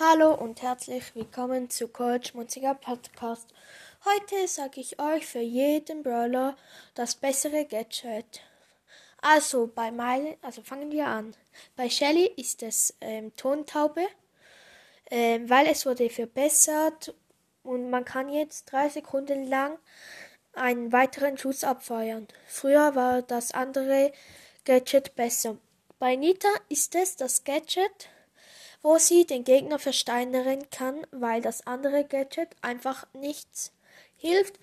Hallo und herzlich willkommen zu Coach Munziger Podcast. Heute sage ich euch für jeden Brawler das bessere Gadget. Also bei Mile, also fangen wir an. Bei Shelly ist es ähm, Tontaube, ähm, weil es wurde verbessert und man kann jetzt drei Sekunden lang einen weiteren Schuss abfeuern. Früher war das andere Gadget besser. Bei Nita ist es das Gadget, wo sie den Gegner versteinern kann, weil das andere Gadget einfach nichts hilft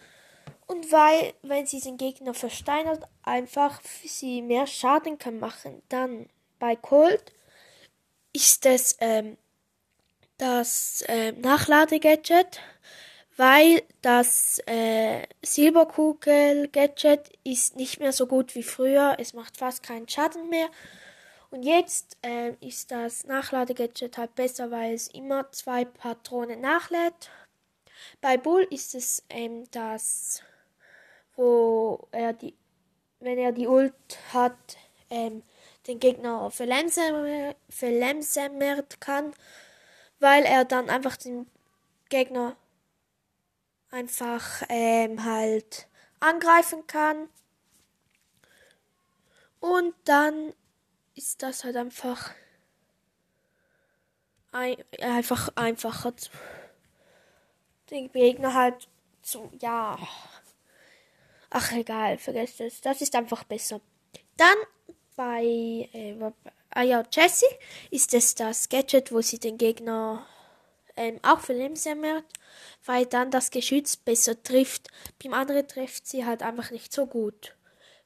und weil, wenn sie den Gegner versteinert, einfach sie mehr Schaden kann machen. Dann bei Colt ist es ähm, das äh, Nachladegadget, weil das äh, Silberkugel-Gadget ist nicht mehr so gut wie früher. Es macht fast keinen Schaden mehr. Und jetzt äh, ist das Nachladegadget halt besser, weil es immer zwei Patronen nachlädt. Bei Bull ist es ähm, das, wo er die, wenn er die Ult hat, ähm, den Gegner verlangsammert kann, weil er dann einfach den Gegner einfach ähm, halt angreifen kann. Und dann ist das halt einfach ein, einfach einfacher den Gegner halt zu ja. Ach egal vergesst es. Das ist einfach besser. Dann bei äh, ah ja Jessie ist es das Gadget wo sie den Gegner ähm, auch verlangsamt weil dann das Geschütz besser trifft. Beim anderen trifft sie halt einfach nicht so gut.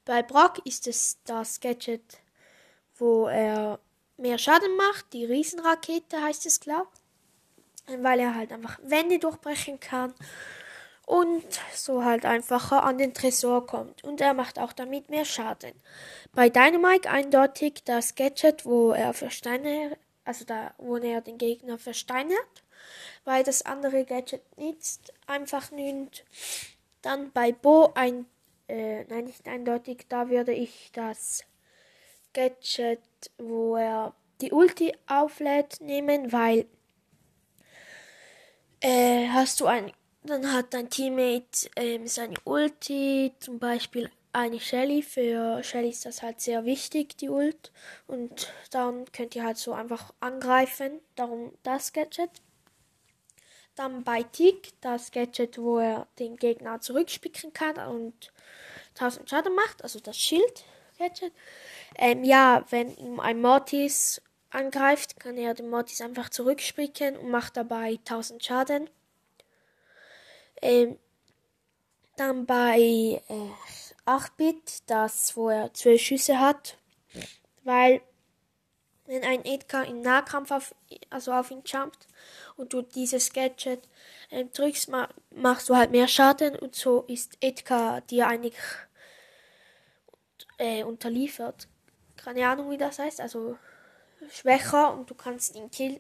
Bei Brock ist es das Gadget wo er mehr Schaden macht. Die Riesenrakete heißt es, glaube weil er halt einfach Wände durchbrechen kann und so halt einfacher an den Tresor kommt. Und er macht auch damit mehr Schaden. Bei Dynamite eindeutig das Gadget, wo er versteinert, also da, wo er den Gegner versteinert, weil das andere Gadget nicht einfach nimmt. Dann bei Bo ein, äh, nein, nicht eindeutig, da würde ich das Gadget, wo er die Ulti auflädt, nehmen, weil äh, hast du ein, dann hat dein Teammate ähm, seine Ulti, zum Beispiel eine Shelly. Für Shelly ist das halt sehr wichtig, die Ult. Und dann könnt ihr halt so einfach angreifen. Darum das Gadget. Dann bei Tick das Gadget, wo er den Gegner zurückspicken kann und 1000 Schaden macht, also das Schild. Gadget. Ähm, ja, wenn ihm ein Mortis angreift, kann er den Mortis einfach zurückspringen und macht dabei 1000 Schaden. Ähm, dann bei äh, 8-Bit, das wo er 12 Schüsse hat, weil wenn ein Edgar im Nahkampf auf, also auf ihn jumpt und du dieses Gadget äh, drückst, machst du halt mehr Schaden und so ist Edgar dir eigentlich äh, unterliefert. Keine Ahnung, wie das heißt. Also schwächer und du kannst ihn killen.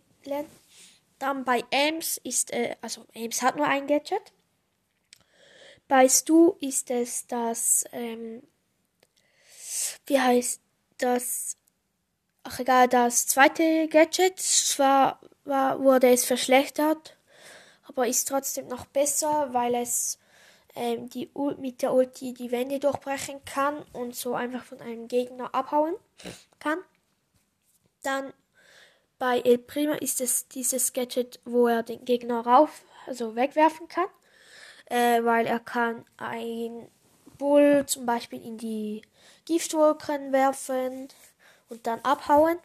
Dann bei Ames ist, äh, also Ames hat nur ein Gadget. Bei Stu ist es das, ähm, wie heißt das, ach egal, das zweite Gadget. Zwar war, wurde es verschlechtert, aber ist trotzdem noch besser, weil es ähm, die mit der Ulti die Wände durchbrechen kann und so einfach von einem Gegner abhauen kann. Dann bei El Prima ist es dieses Gadget, wo er den Gegner rauf, also wegwerfen kann, äh, weil er kann ein Bull zum Beispiel in die Giftwolken werfen und dann abhauen.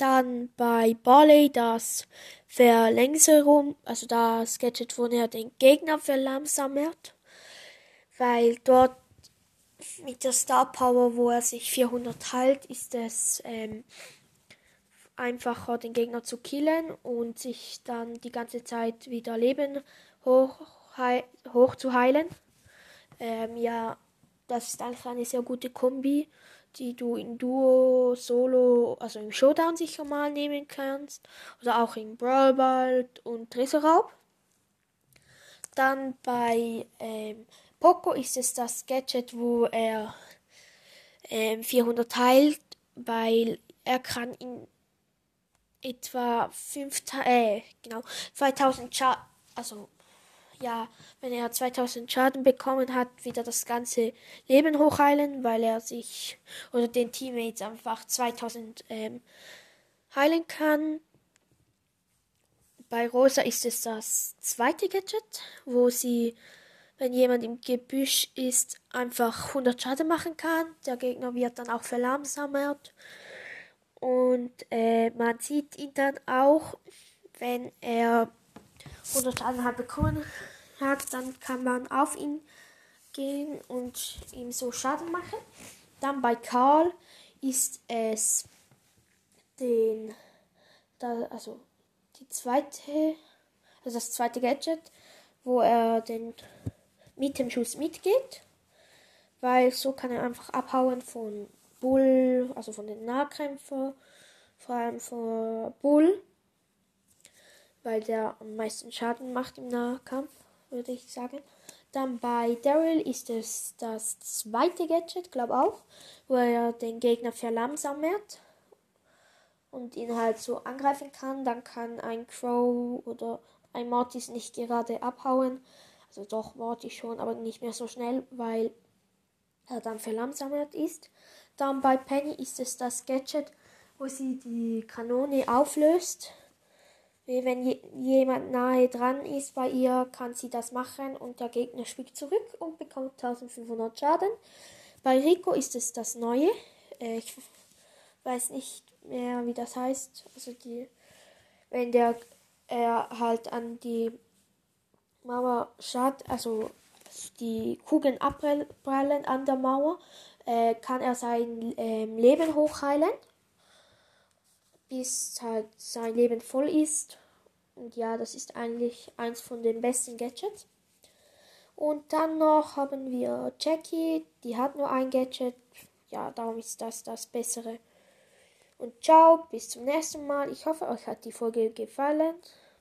Dann bei Barley das Verlängerung, also das Gadget, wo er den Gegner verlangsamt, weil dort mit der Star Power, wo er sich 400 heilt, ist es ähm, einfacher, den Gegner zu killen und sich dann die ganze Zeit wieder Leben hoch, hoch zu heilen. Ähm, ja, das ist einfach eine sehr gute Kombi die du in Duo, Solo, also im Showdown sicher mal nehmen kannst. Oder auch in Brawl Ball und Tresorraub. Dann bei ähm, Poco ist es das Gadget, wo er ähm, 400 teilt, weil er kann in etwa 5, äh, genau, 2000 Schaden, also ja, wenn er 2000 Schaden bekommen hat, wieder das ganze Leben hochheilen, weil er sich oder den Teammates einfach 2000 ähm, heilen kann. Bei Rosa ist es das zweite Gadget, wo sie, wenn jemand im Gebüsch ist, einfach 100 Schaden machen kann. Der Gegner wird dann auch verlangsamt. Und äh, man sieht ihn dann auch, wenn er 100 Schaden hat bekommen hat, dann kann man auf ihn gehen und ihm so Schaden machen. Dann bei Karl ist es den, da, also die zweite, also das zweite Gadget, wo er den mit dem Schuss mitgeht, weil so kann er einfach abhauen von Bull, also von den Nahkämpfern, vor allem von Bull, weil der am meisten Schaden macht im Nahkampf, würde ich sagen. Dann bei Daryl ist es das zweite Gadget, glaube auch, wo er den Gegner verlangsamt und ihn halt so angreifen kann. Dann kann ein Crow oder ein Mortis nicht gerade abhauen. Also doch Mortis schon, aber nicht mehr so schnell, weil er dann verlangsamt ist. Dann bei Penny ist es das Gadget, wo sie die Kanone auflöst. Wenn je, jemand nahe dran ist bei ihr, kann sie das machen und der Gegner spielt zurück und bekommt 1500 Schaden. Bei Rico ist es das neue. Äh, ich weiß nicht mehr, wie das heißt. Also die, wenn der er halt an die Mauer schaut, also die Kugeln abprallen an der Mauer, äh, kann er sein äh, Leben hochheilen, bis halt sein Leben voll ist. Und ja, das ist eigentlich eins von den besten Gadgets. Und dann noch haben wir Jackie, die hat nur ein Gadget. Ja, darum ist das das Bessere. Und ciao, bis zum nächsten Mal. Ich hoffe, euch hat die Folge gefallen.